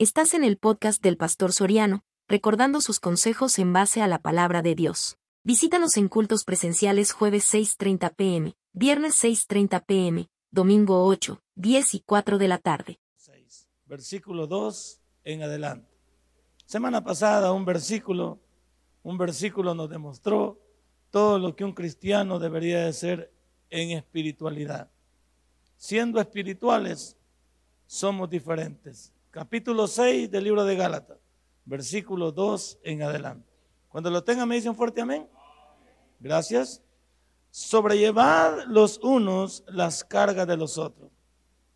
Estás en el podcast del Pastor Soriano, recordando sus consejos en base a la palabra de Dios. Visítanos en cultos presenciales jueves 6.30 pm, viernes 6.30 pm, domingo 8, 10 y 4 de la tarde. Versículo 2 en adelante. Semana pasada un versículo, un versículo nos demostró todo lo que un cristiano debería de ser en espiritualidad. Siendo espirituales, somos diferentes capítulo 6 del libro de Gálatas, versículo 2 en adelante. Cuando lo tengan me dicen fuerte amén. Gracias. Sobrellevad los unos las cargas de los otros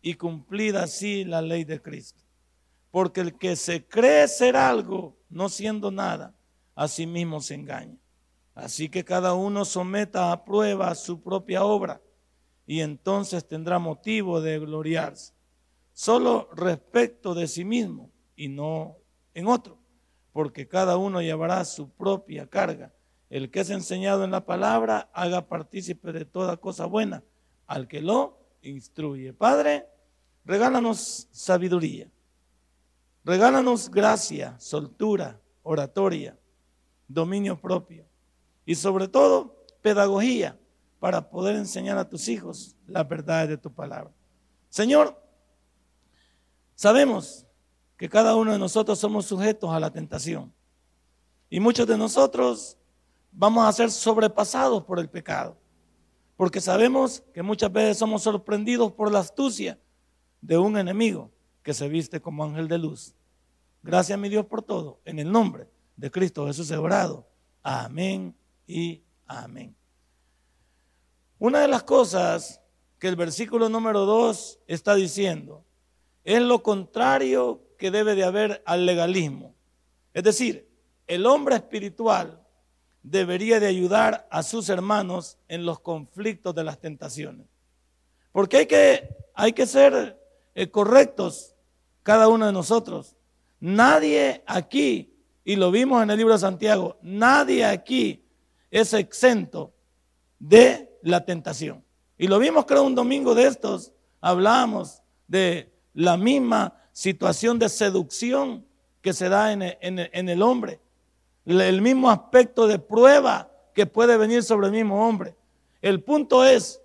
y cumplid así la ley de Cristo. Porque el que se cree ser algo, no siendo nada, a sí mismo se engaña. Así que cada uno someta a prueba su propia obra y entonces tendrá motivo de gloriarse solo respecto de sí mismo y no en otro, porque cada uno llevará su propia carga. El que es enseñado en la palabra, haga partícipe de toda cosa buena al que lo instruye. Padre, regálanos sabiduría, regálanos gracia, soltura, oratoria, dominio propio y sobre todo pedagogía para poder enseñar a tus hijos la verdad de tu palabra. Señor, Sabemos que cada uno de nosotros somos sujetos a la tentación. Y muchos de nosotros vamos a ser sobrepasados por el pecado. Porque sabemos que muchas veces somos sorprendidos por la astucia de un enemigo que se viste como ángel de luz. Gracias mi Dios por todo. En el nombre de Cristo Jesús he orado. Amén y amén. Una de las cosas que el versículo número 2 está diciendo es lo contrario que debe de haber al legalismo. Es decir, el hombre espiritual debería de ayudar a sus hermanos en los conflictos de las tentaciones. Porque hay que, hay que ser eh, correctos cada uno de nosotros. Nadie aquí, y lo vimos en el libro de Santiago, nadie aquí es exento de la tentación. Y lo vimos creo un domingo de estos, hablamos de la misma situación de seducción que se da en el, hombre, el mismo aspecto de prueba que puede venir sobre el mismo hombre. El punto es,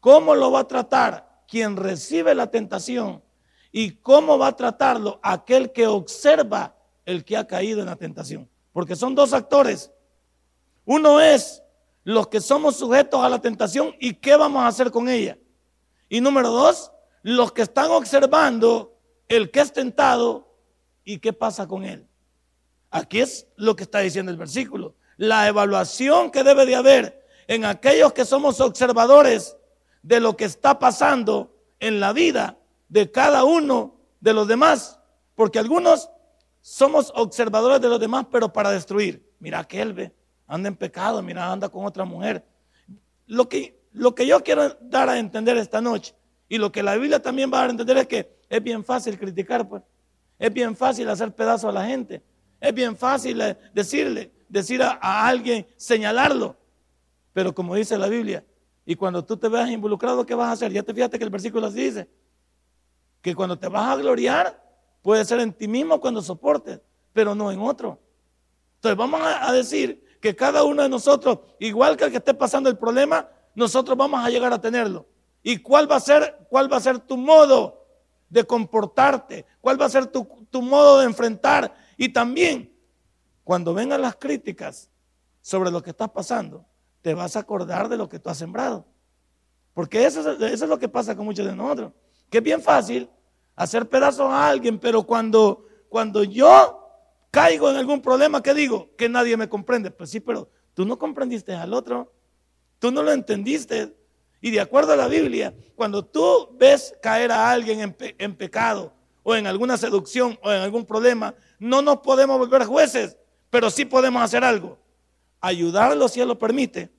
¿cómo lo va a tratar quien recibe la tentación y cómo va a tratarlo aquel que observa el que ha caído en la tentación? Porque son dos actores. Uno es los que somos sujetos a la tentación y qué vamos a hacer con ella. Y número dos, los que están observando el que es tentado y qué pasa con él. Aquí es lo que está diciendo el versículo. La evaluación que debe de haber en aquellos que somos observadores de lo que está pasando en la vida de cada uno de los demás. Porque algunos somos observadores de los demás, pero para destruir. Mira que él ve, anda en pecado, mira, anda con otra mujer. Lo que, lo que yo quiero dar a entender esta noche y lo que la Biblia también va a a entender es que es bien fácil criticar, pues. Es bien fácil hacer pedazo a la gente. Es bien fácil eh, decirle, decir a, alguien, señalarlo. Pero como dice la Biblia, y cuando tú te veas involucrado, ¿qué vas a hacer? Ya te fíjate que el versículo así dice. Que cuando te vas a gloriar, puede ser en ti mismo cuando soportes, pero no en otro. Entonces vamos a decir que cada uno de nosotros, igual que el que esté pasando el problema, nosotros vamos a llegar a tenerlo. ¿Y cuál va a ser, cuál va a ser tu modo de comportarte? ¿Cuál va a ser tu, tu modo de enfrentar? Y también, cuando vengan las críticas sobre lo que estás pasando, te vas a acordar de lo que tú has sembrado. Porque eso es, eso es lo que pasa con muchos de nosotros. Que es bien fácil hacer pedazos a alguien, pero cuando, cuando yo caigo en algún problema, ¿qué digo? Que nadie me comprende. Pues sí, pero tú no comprendiste al otro. Tú no lo entendiste. Y de acuerdo a la Biblia, cuando tú ves caer a alguien en, pecado o en alguna seducción o en algún problema, no nos podemos volver jueces, pero sí podemos hacer algo. Ayudarlo si Él lo permite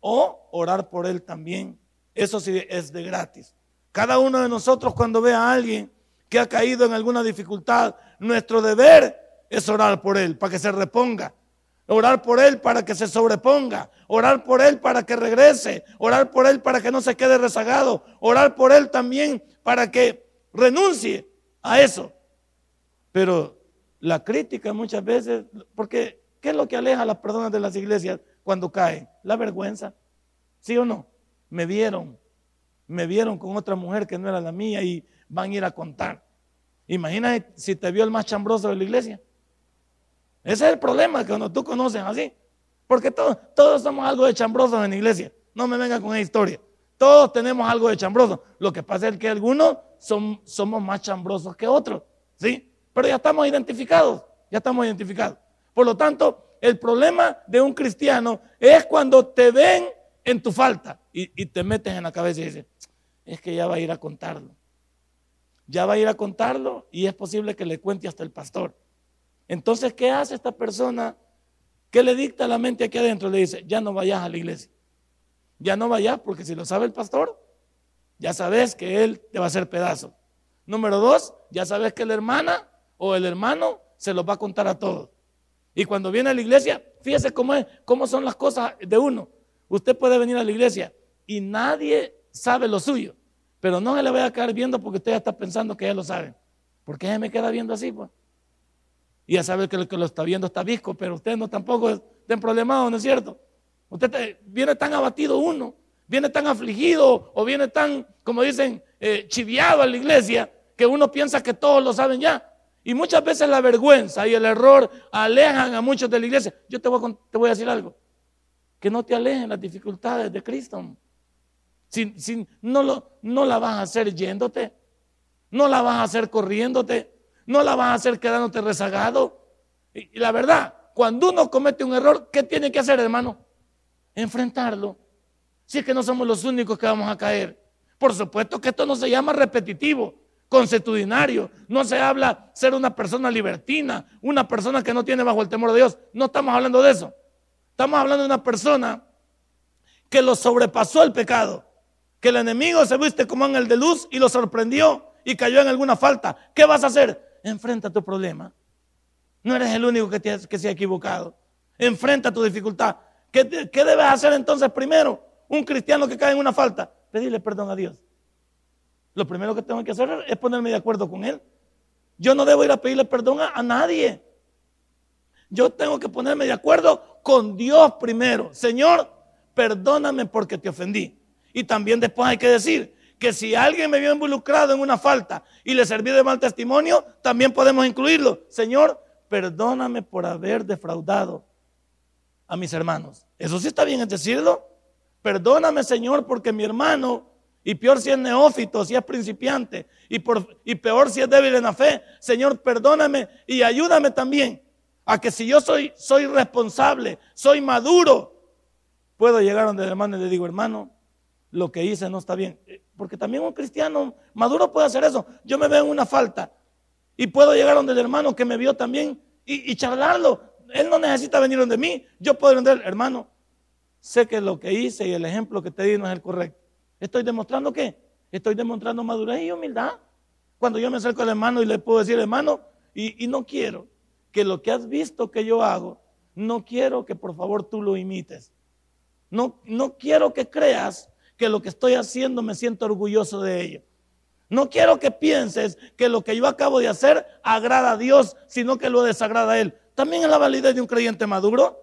o orar por Él también. Eso sí es de gratis. Cada uno de nosotros cuando ve a alguien que ha caído en alguna dificultad, nuestro deber es orar por Él para que se reponga Orar por él para que se sobreponga. Orar por él para que regrese. Orar por él para que no se quede rezagado. Orar por él también para que renuncie a eso. Pero la crítica muchas veces, porque ¿qué es lo que aleja a las personas de las iglesias cuando caen? La vergüenza. ¿Sí o no? Me vieron, me vieron con otra mujer que no era la mía y van a ir a contar. Imagínate si te vio el más chambroso de la iglesia. Ese es el problema, cuando tú conoces así. Porque todos, todos somos algo de chambrosos en la iglesia. No me venga con esa historia. Todos tenemos algo de chambroso. Lo que pasa es que algunos somos más chambrosos que otros. ¿Sí? Pero ya estamos identificados. Ya estamos identificados. Por lo tanto, el problema de un cristiano es cuando te ven en tu falta y, y te metes en la cabeza y dices, es que ya va a ir a contarlo. Ya va a ir a contarlo y es posible que le cuente hasta el pastor. Entonces, ¿qué hace esta persona? ¿Qué le dicta la mente aquí adentro? Le dice, ya no vayas a la iglesia. Ya no vayas porque si lo sabe el pastor, ya sabes que él te va a hacer pedazo. Número dos, ya sabes que la hermana o el hermano se los va a contar a todos. Y cuando viene a la iglesia, fíjese cómo, es, cómo son las cosas de uno. Usted puede venir a la iglesia y nadie sabe lo suyo, pero no se le vaya a quedar viendo porque usted ya está pensando que ya lo sabe. ¿Por qué se me queda viendo así? Pues? Y ya sabe que el que lo está viendo está visco, pero usted no tampoco está problemado, ¿no es cierto? Usted viene tan abatido uno, viene tan afligido o viene tan, como dicen, eh, chiviado a la iglesia, que uno piensa que todos lo saben ya. Y muchas veces la vergüenza y el error alejan a muchos de la iglesia. Yo te voy a, te voy a decir algo que no te alejen las dificultades de Cristo. Si, no, lo, no la vas a hacer yéndote, no la vas a hacer corriéndote, no la vas a hacer quedándote rezagado. Y, la verdad, cuando uno comete un error, ¿qué tiene que hacer, hermano? Enfrentarlo. Si es que no somos los únicos que vamos a caer. Por supuesto que esto no se llama repetitivo, consuetudinario. No se habla ser una persona libertina, una persona que no tiene bajo el temor de Dios. No estamos hablando de eso. Estamos hablando de una persona que lo sobrepasó el pecado, que el enemigo se viste como ángel de luz y lo sorprendió y cayó en alguna falta. ¿Qué vas a hacer? Enfrenta tu problema. No eres el único que, que se ha equivocado. Enfrenta tu dificultad. ¿Qué, ¿Qué debes hacer entonces primero? Un cristiano que cae en una falta, pedirle perdón a Dios. Lo primero que tengo que hacer es ponerme de acuerdo con Él. Yo no debo ir a pedirle perdón a nadie. Yo tengo que ponerme de acuerdo con Dios primero. Señor, perdóname porque te ofendí. Y también después hay que decir que si alguien me vio involucrado en una falta y le serví de mal testimonio, también podemos incluirlo. Señor, perdóname por haber defraudado a mis hermanos. Eso sí está bien es decirlo. Perdóname, Señor, porque mi hermano, y peor si es neófito, si es principiante, y, por, y peor si es débil en la fe, Señor, perdóname y ayúdame también a que si yo soy, soy responsable, soy maduro, puedo llegar donde el hermano y le digo, hermano, lo que hice no está bien. Porque también un cristiano maduro puede hacer eso. Yo me veo en una falta y puedo llegar donde el hermano que me vio también y, charlarlo. Él no necesita venir donde mí. Yo puedo decir, hermano, sé que lo que hice y el ejemplo que te di no es el correcto. ¿Estoy demostrando qué? Estoy demostrando madurez y humildad. Cuando yo me acerco al hermano y le puedo decir, hermano, y no quiero que lo que has visto que yo hago, no quiero que por favor tú lo imites. No, no quiero que creas que lo que estoy haciendo me siento orgulloso de ello. No quiero que pienses que lo que yo acabo de hacer agrada a Dios, sino que lo desagrada a Él. También es la validez de un creyente maduro.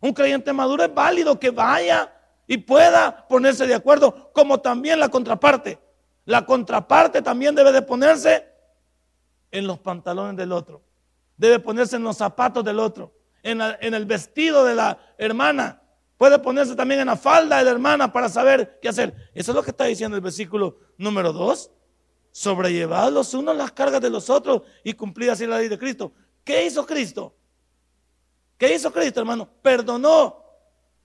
Un creyente maduro es válido que vaya y pueda ponerse de acuerdo, como también la contraparte. La contraparte también debe de ponerse en los pantalones del otro debe ponerse en los zapatos del otro, en, el vestido de la hermana. Puede ponerse también en la falda de la hermana para saber qué hacer. Eso es lo que está diciendo el versículo número 2. Sobrellevad los unos las cargas de los otros y cumplid así la ley de Cristo. ¿Qué hizo Cristo? ¿Qué hizo Cristo, hermano? Perdonó,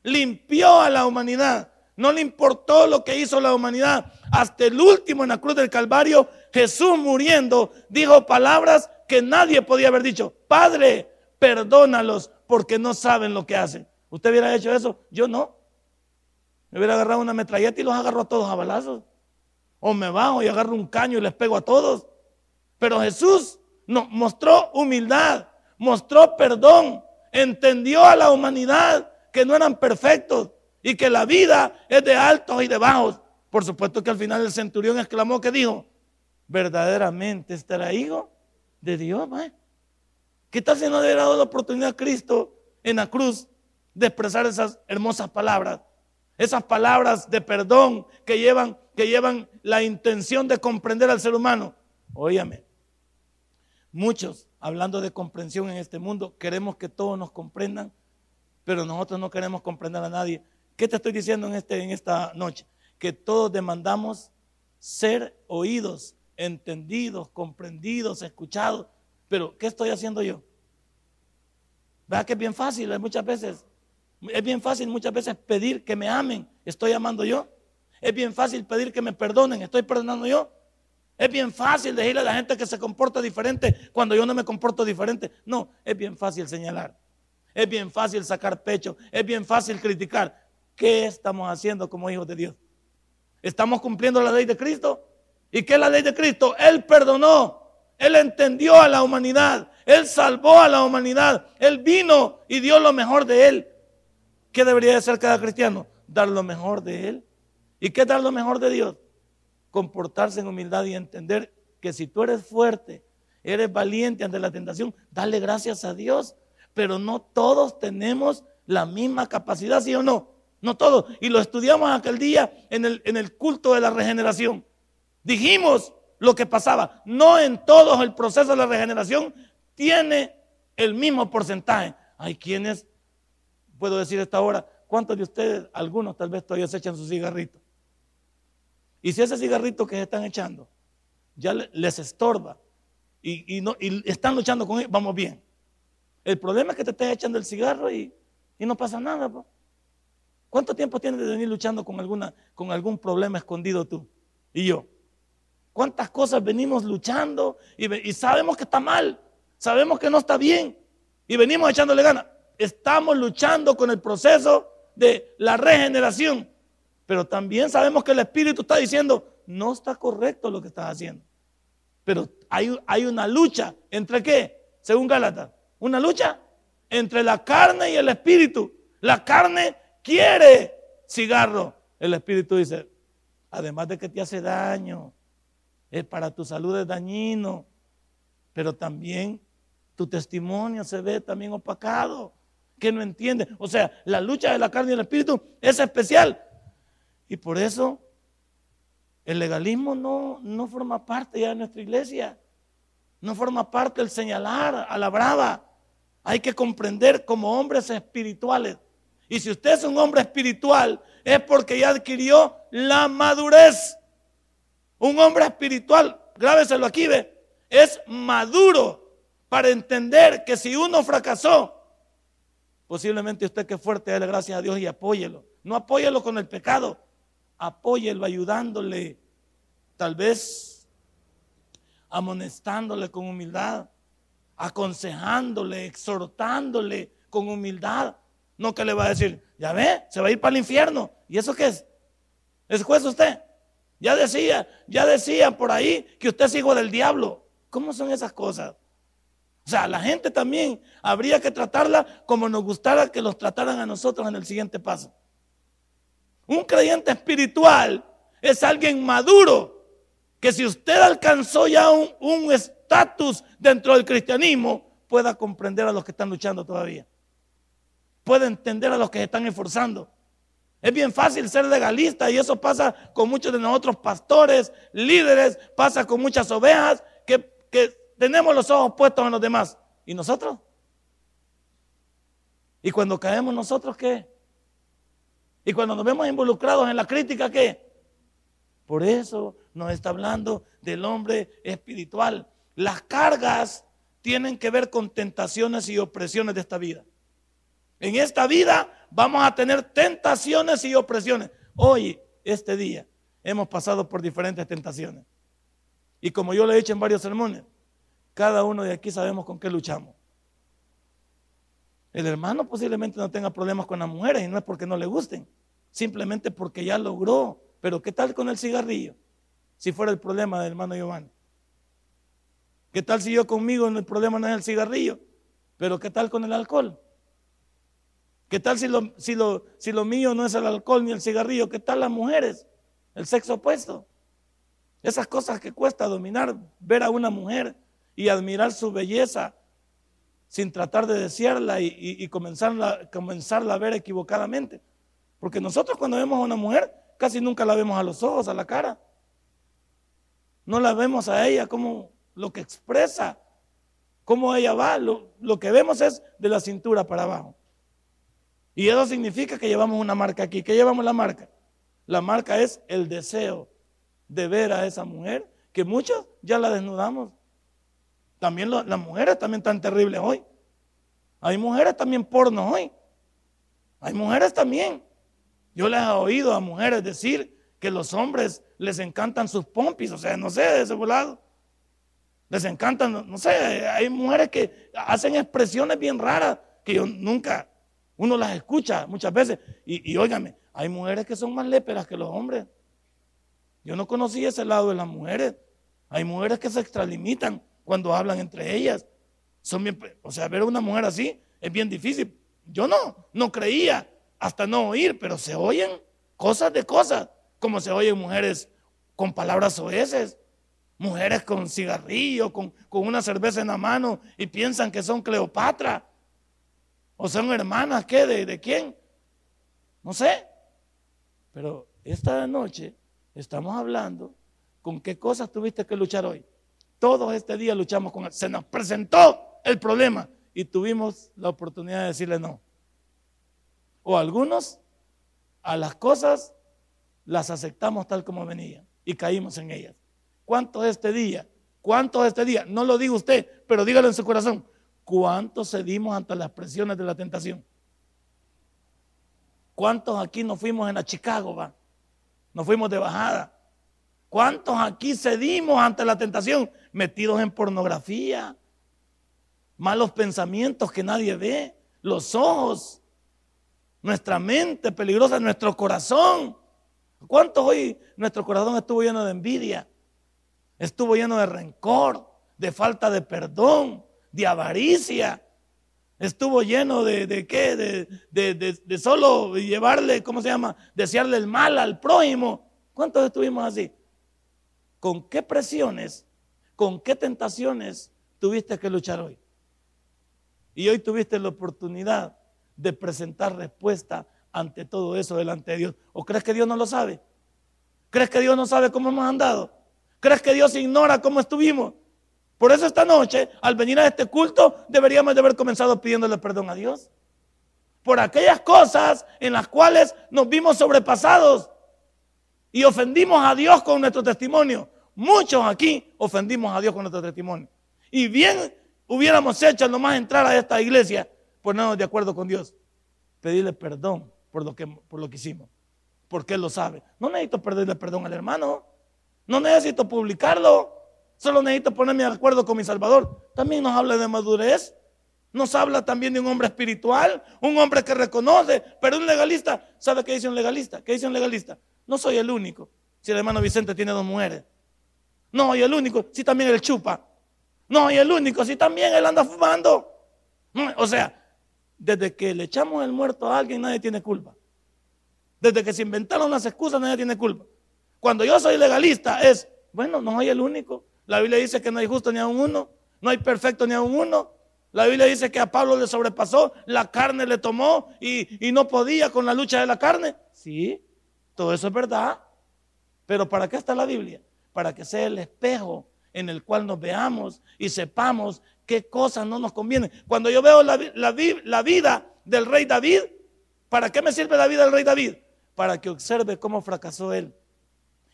limpió a la humanidad. No le importó lo que hizo la humanidad. Hasta el último en la cruz del Calvario, Jesús muriendo, dijo palabras que nadie podía haber dicho, Padre, perdónalos porque no saben lo que hacen. ¿Usted hubiera hecho eso? Yo no. Me hubiera agarrado una metralleta y los agarro a todos a balazos. O me bajo y agarro un caño y les pego a todos. Pero Jesús nos mostró humildad, mostró perdón, entendió a la humanidad que no eran perfectos y que la vida es de altos y de bajos. Por supuesto que al final el centurión exclamó que dijo, verdaderamente era hijo de Dios, ¿eh? ¿Qué tal si no le hubiera dado la oportunidad a Cristo en la cruz de expresar esas hermosas palabras? Esas palabras de perdón que llevan, que llevan la intención de comprender al ser humano. Óyame, muchos, hablando de comprensión en este mundo, queremos que todos nos comprendan, pero nosotros no queremos comprender a nadie. ¿Qué te estoy diciendo en, este, en esta noche? Que todos demandamos ser oídos, entendidos, comprendidos, escuchados. Pero, ¿qué estoy haciendo yo? ¿Verdad que es bien fácil muchas veces? Es bien fácil muchas veces pedir que me amen. ¿Estoy amando yo? Es bien fácil pedir que me perdonen. ¿Estoy perdonando yo? Es bien fácil decirle a la gente que se comporta diferente cuando yo no me comporto diferente. No, es bien fácil señalar. Es bien fácil sacar pecho. Es bien fácil criticar. ¿Qué estamos haciendo como hijos de Dios? ¿Estamos cumpliendo la ley de Cristo? ¿Y qué es la ley de Cristo? Él perdonó. Él entendió a la humanidad. Él salvó a la humanidad. Él vino y dio lo mejor de Él. ¿Qué debería de ser cada cristiano? Dar lo mejor de Él. ¿Y qué dar lo mejor de Dios? Comportarse en humildad y entender que si tú eres fuerte, eres valiente ante la tentación, dale gracias a Dios. Pero no todos tenemos la misma capacidad, ¿sí o no? No todos. Y lo estudiamos aquel día en el, en el culto de la regeneración. Dijimos lo que pasaba. No en todos el proceso de la regeneración tiene el mismo porcentaje. Hay quienes, puedo decir esta hora, ¿cuántos de ustedes, algunos tal vez todavía se echan su cigarrito? Y si ese cigarrito que se están echando ya les estorba y, no, están luchando con él, vamos bien. El problema es que te estés echando el cigarro y, no pasa nada. ¿Cuánto tiempo tienes de venir luchando con, alguna, con algún problema escondido tú y yo? ¿Cuántas cosas venimos luchando y, sabemos que está mal? Sabemos que no está bien y venimos echándole ganas. Estamos luchando con el proceso de la regeneración, pero también sabemos que el Espíritu está diciendo, no está correcto lo que estás haciendo. Pero hay, hay una lucha entre qué, según Gálatas, una lucha entre la carne y el Espíritu. La carne quiere cigarro. El Espíritu dice, además de que te hace daño, es para tu salud es dañino, pero también tu testimonio se ve también opacado, que no entiende. O sea, la lucha de la carne y el espíritu es especial. Y por eso el legalismo no, no forma parte ya de nuestra iglesia. No forma parte el señalar a la brava. Hay que comprender como hombres espirituales. Y si usted es un hombre espiritual, es porque ya adquirió la madurez un hombre espiritual, grábeselo aquí, ve, es maduro para entender que si uno fracasó, posiblemente usted que fuerte, dale gracias a Dios y apóyelo. No apóyelo con el pecado, apóyelo ayudándole, tal vez amonestándole con humildad, aconsejándole, exhortándole con humildad. No que le va a decir, ya ve, se va a ir para el infierno. ¿Y eso qué es? ¿Es juez usted? Ya decía, ya decía por ahí que usted es hijo del diablo. ¿Cómo son esas cosas? O sea, la gente también habría que tratarla como nos gustara que los trataran a nosotros en el siguiente paso. Un creyente espiritual es alguien maduro que si usted alcanzó ya un estatus dentro del cristianismo, pueda comprender a los que están luchando todavía. Puede entender a los que se están esforzando. Es bien fácil ser legalista y eso pasa con muchos de nosotros pastores, líderes, pasa con muchas ovejas que, tenemos los ojos puestos en los demás. ¿Y nosotros? ¿Y cuando caemos nosotros qué? ¿Y cuando nos vemos involucrados en la crítica qué? Por eso nos está hablando del hombre espiritual. Las cargas tienen que ver con tentaciones y opresiones de esta vida. En esta vida vamos a tener tentaciones y opresiones. Hoy, este día, hemos pasado por diferentes tentaciones. Y como yo le he dicho en varios sermones, cada uno de aquí sabemos con qué luchamos. El hermano posiblemente no tenga problemas con las mujeres y no es porque no le gusten, simplemente porque ya logró. Pero ¿qué tal con el cigarrillo? Si fuera el problema del hermano Giovanni. ¿Qué tal si yo conmigo el problema no es el cigarrillo? Pero ¿qué tal con el alcohol? ¿Qué tal si lo, si, lo, mío no es el alcohol ni el cigarrillo? ¿Qué tal las mujeres? El sexo opuesto. Esas cosas que cuesta dominar, ver a una mujer y admirar su belleza sin tratar de desearla y, comenzarla, comenzarla a ver equivocadamente. Porque nosotros cuando vemos a una mujer casi nunca la vemos a los ojos, a la cara. No la vemos a ella como lo que expresa, cómo ella va. Lo, lo que vemos es de la cintura para abajo. Y eso significa que llevamos una marca aquí. ¿Qué llevamos la marca? La marca es el deseo de ver a esa mujer, que muchos ya la desnudamos. También las mujeres también están terribles hoy. Hay mujeres también porno hoy. Hay mujeres también. Yo les he oído a mujeres decir que los hombres les encantan sus pompis, o sea, no sé, de ese lado. Les encantan, no sé, hay mujeres que hacen expresiones bien raras que yo nunca, uno las escucha muchas veces. Y, y óigame, hay mujeres que son más léperas que los hombres. Yo no conocí ese lado de las mujeres. Hay mujeres que se extralimitan cuando hablan entre ellas. Son bien, o sea, ver a una mujer así es bien difícil. Yo no, no creía hasta no oír, pero se oyen cosas de cosas, como se oyen mujeres con palabras oeces, mujeres con cigarrillo, con, con una cerveza en la mano y piensan que son Cleopatra. O son hermanas, ¿qué? ¿De, de quién? No sé. Pero esta noche estamos hablando con qué cosas tuviste que luchar hoy. Todos este día luchamos con él. Se nos presentó el problema y tuvimos la oportunidad de decirle no. O algunos a las cosas las aceptamos tal como venían y caímos en ellas. ¿Cuántos este día? ¿Cuántos este día? No lo diga usted, pero dígalo en su corazón. ¿Cuántos cedimos ante las presiones de la tentación? ¿Cuántos aquí nos fuimos en la Chicago, va? Nos fuimos de bajada. ¿Cuántos aquí cedimos ante la tentación? Metidos en pornografía, malos pensamientos que nadie ve, los ojos, nuestra mente peligrosa, nuestro corazón. ¿Cuántos hoy nuestro corazón estuvo lleno de envidia? Estuvo lleno de rencor, de falta de perdón, de avaricia. Estuvo lleno de, qué? De, de, solo llevarle, ¿cómo se llama? Desearle el mal al prójimo. ¿Cuántos estuvimos así? ¿Con qué presiones, con qué tentaciones tuviste que luchar hoy? Y hoy tuviste la oportunidad de presentar respuesta ante todo eso delante de Dios. ¿O crees que Dios no lo sabe? ¿Crees que Dios no sabe cómo hemos andado? ¿Crees que Dios ignora cómo estuvimos? Por eso esta noche, al venir a este culto, deberíamos de haber comenzado pidiéndole perdón a Dios. Por aquellas cosas en las cuales nos vimos sobrepasados y ofendimos a Dios con nuestro testimonio. Muchos aquí ofendimos a Dios con nuestro testimonio. Y bien hubiéramos hecho nomás entrar a esta iglesia, ponernos de acuerdo con Dios. Pedirle perdón por lo que, por lo que hicimos. Porque Él lo sabe. No necesito pedirle perdón al hermano. No necesito publicarlo. Solo necesito ponerme de acuerdo con mi Salvador. También nos habla de madurez. Nos habla también de un hombre espiritual, un hombre que reconoce, pero un legalista, ¿sabe qué dice un legalista? ¿Qué dice un legalista? No soy el único. Si el hermano Vicente tiene dos mujeres. No, y el único, si también él chupa. No, y el único, si también él anda fumando. O sea, desde que le echamos el muerto a alguien, nadie tiene culpa. Desde que se inventaron las excusas, nadie tiene culpa. Cuando yo soy legalista, es, bueno, no soy el único. La Biblia dice que no hay justo ni a uno, no hay perfecto ni a uno. La Biblia dice que a Pablo le sobrepasó, la carne le tomó y, y no podía con la lucha de la carne. Sí, todo eso es verdad. Pero ¿para qué está la Biblia? Para que sea el espejo en el cual nos veamos y sepamos qué cosas no nos convienen. Cuando yo veo la, vida del rey David, ¿para qué me sirve la vida del rey David? Para que observe cómo fracasó él.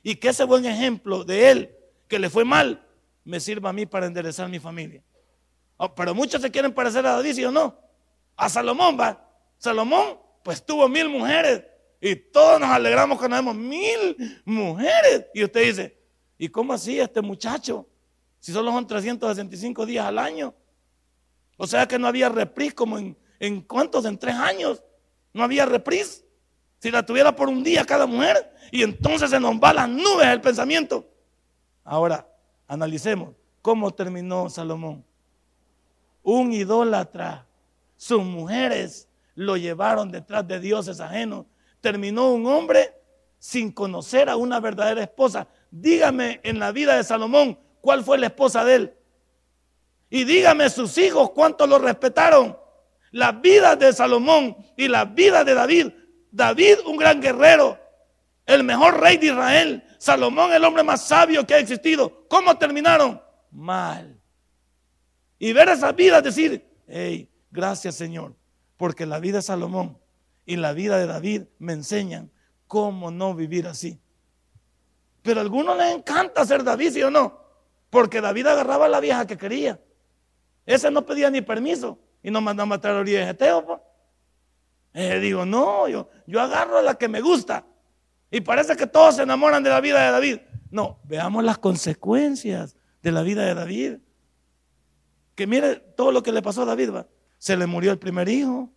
Y que ese buen ejemplo de él, que le fue mal, me sirva a mí para enderezar mi familia. Oh, pero muchos se quieren parecer a David, ¿sí o no? A Salomón va. Salomón, pues tuvo mil mujeres. Y todos nos alegramos cuando vemos mil mujeres. Y usted dice, ¿y cómo así este muchacho? Si solo son 365 días al año. O sea que no había repris como en, en cuántos, en tres años. No había repris. Si la tuviera por un día cada mujer. Y entonces se nos va las nubes el pensamiento. Ahora, analicemos cómo terminó Salomón. Un idólatra. Sus mujeres lo llevaron detrás de dioses ajenos terminó un hombre sin conocer a una verdadera esposa. Dígame en la vida de Salomón, ¿cuál fue la esposa de él? Y dígame sus hijos cuánto lo respetaron. Las vidas de Salomón y las vidas de David. David, un gran guerrero, el mejor rey de Israel. Salomón, el hombre más sabio que ha existido. ¿Cómo terminaron? Mal. Y ver esas vidas, decir, hey, gracias Señor, porque la vida de Salomón y la vida de David me enseñan cómo no vivir así. Pero a algunos les encanta ser David, ¿sí o no? Porque David agarraba a la vieja que quería. Ese no pedía ni permiso y nos mandaba a traer a de Geteo. Eh, digo, no, yo, yo agarro a la que me gusta. Y parece que todos se enamoran de la vida de David. No, veamos las consecuencias de la vida de David. Que mire todo lo que le pasó a David. Se le murió el primer hijo.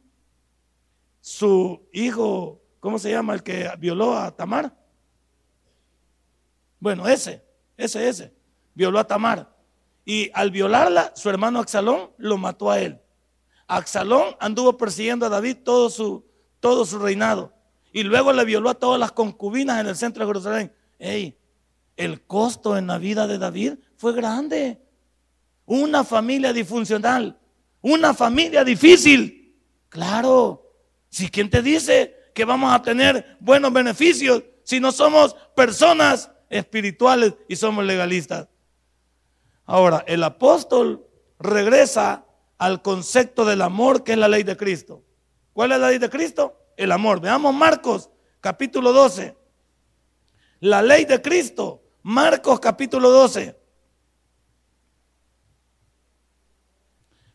Su hijo, ¿cómo se llama? El que violó a Tamar. Bueno, ese, ese, ese. Violó a Tamar. Y al violarla, su hermano Axalón lo mató a él. Axalón anduvo persiguiendo a David todo su, todo su reinado. Y luego le violó a todas las concubinas en el centro de Jerusalén. Ey, el costo en la vida de David fue grande. Una familia disfuncional, una familia difícil. Claro, si quien te dice que vamos a tener buenos beneficios si no somos personas espirituales y somos legalistas. Ahora, el apóstol regresa al concepto del amor que es la ley de Cristo. ¿Cuál es la ley de Cristo? El amor. Veamos Marcos capítulo 12. La ley de Cristo. Marcos capítulo 12.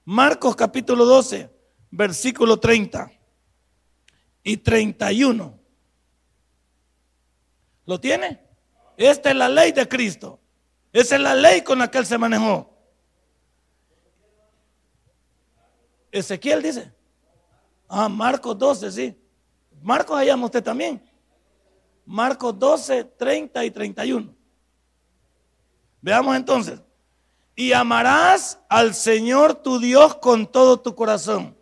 Marcos capítulo 12, versículo 30 y 31. ¿Lo tiene? Esta es la ley de Cristo. Esa es la ley con la que él se manejó. Ezequiel dice. Ah, Marcos 12, sí. Marcos allá usted también. Marcos 12, 30 y 31. Veamos entonces. Y amarás al Señor tu Dios con todo tu corazón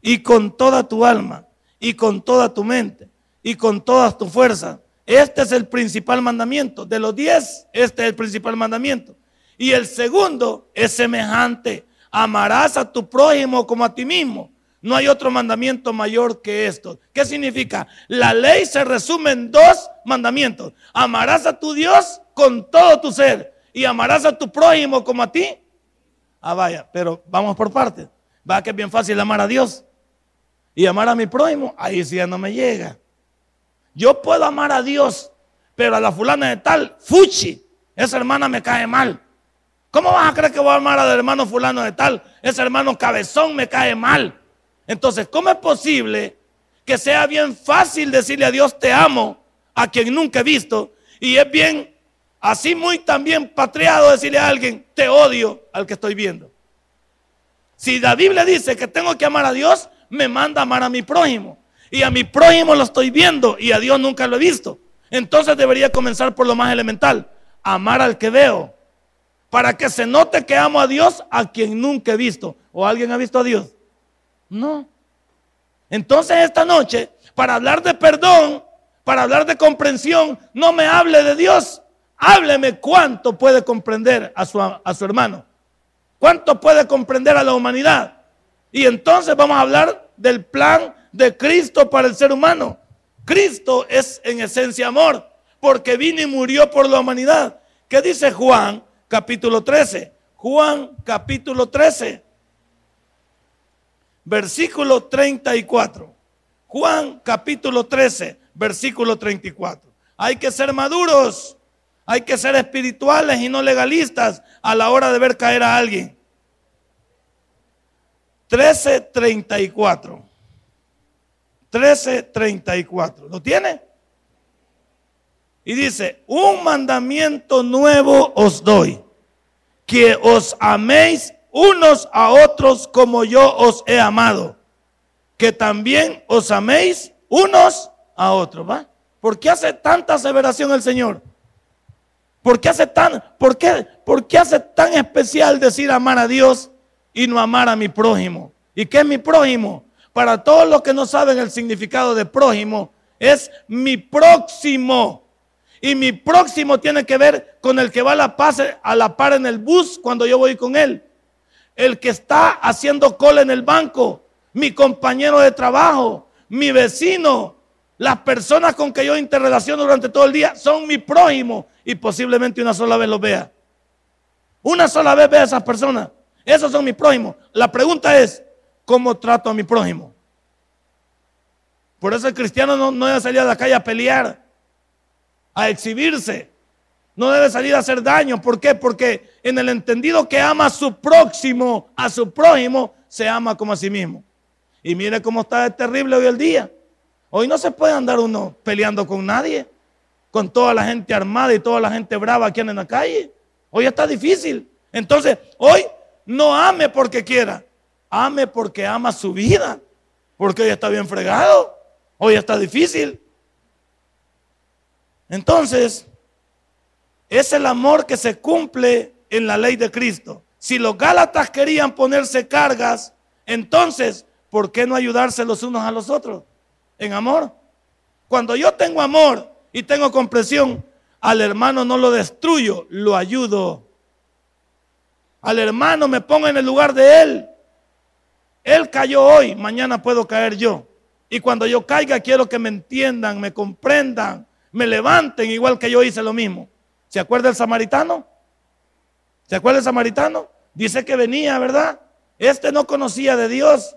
y con toda tu alma y con toda tu mente y con todas tus fuerzas. Este es el principal mandamiento. De los diez, este es el principal mandamiento. Y el segundo es semejante. Amarás a tu prójimo como a ti mismo. No hay otro mandamiento mayor que esto. ¿Qué significa? La ley se resume en dos mandamientos. Amarás a tu Dios con todo tu ser y amarás a tu prójimo como a ti. Ah, vaya, pero vamos por partes. Va que es bien fácil amar a Dios y amar a mi prójimo. Ahí sí ya no me llega. Yo puedo amar a Dios, pero a la fulana de tal, fuchi, esa hermana me cae mal. ¿Cómo vas a creer que voy a amar al hermano fulano de tal? Ese hermano cabezón me cae mal. Entonces, ¿cómo es posible que sea bien fácil decirle a Dios te amo a quien nunca he visto? Y es bien, así muy también patriado decirle a alguien te odio al que estoy viendo. Si la Biblia dice que tengo que amar a Dios, me manda amar a mi prójimo y a mi prójimo lo estoy viendo y a Dios nunca lo he visto. Entonces debería comenzar por lo más elemental, amar al que veo, para que se note que amo a Dios a quien nunca he visto. ¿O alguien ha visto a Dios? No. Entonces esta noche, para hablar de perdón, para hablar de comprensión, no me hable de Dios, hábleme cuánto puede comprender a su, a su hermano, cuánto puede comprender a la humanidad. Y entonces vamos a hablar del plan de Cristo para el ser humano. Cristo es en esencia amor, porque vino y murió por la humanidad. ¿Qué dice Juan capítulo 13? Juan capítulo 13, versículo 34. Juan capítulo 13, versículo 34. Hay que ser maduros, hay que ser espirituales y no legalistas a la hora de ver caer a alguien. 13:34. 13:34. ¿Lo tiene? Y dice, un mandamiento nuevo os doy, que os améis unos a otros como yo os he amado, que también os améis unos a otros, ¿va? ¿Por qué hace tanta aseveración el Señor? ¿Por qué hace tan, por qué, por qué hace tan especial decir amar a Dios y no amar a mi prójimo? ¿Y qué es mi prójimo? Para todos los que no saben el significado de prójimo, es mi próximo. Y mi próximo tiene que ver con el que va a la, paz, a la par en el bus cuando yo voy con él. el que está haciendo cola en el banco, mi compañero de trabajo, mi vecino, las personas con que yo interrelaciono durante todo el día son mi prójimo y posiblemente una sola vez los vea. Una sola vez vea a esas personas. Esos son mis prójimos. La pregunta es, ¿cómo trato a mi prójimo? Por eso el cristiano no, debe salir a la calle a pelear, a exhibirse. No debe salir a hacer daño. ¿Por qué? Porque en el entendido que ama a su próximo, a su prójimo, se ama como a sí mismo. Y mire cómo está terrible hoy el día. Hoy no se puede andar uno peleando con nadie, con toda la gente armada y toda la gente brava aquí en la calle. Hoy está difícil. Entonces, hoy no ame porque quiera, ame porque ama su vida, porque hoy está bien fregado, hoy está difícil. Entonces, es el amor que se cumple en la ley de Cristo. Si los Gálatas querían ponerse cargas, entonces, ¿por qué no ayudarse los unos a los otros? En amor. Cuando yo tengo amor y tengo comprensión, al hermano no lo destruyo, lo ayudo. Al hermano me pongo en el lugar de él. Él cayó hoy, mañana puedo caer yo. Y cuando yo caiga quiero que me entiendan, me comprendan, me levanten igual que yo hice lo mismo. ¿Se acuerda el samaritano? ¿Se acuerda el samaritano? Dice que venía, ¿verdad? Este no conocía de Dios.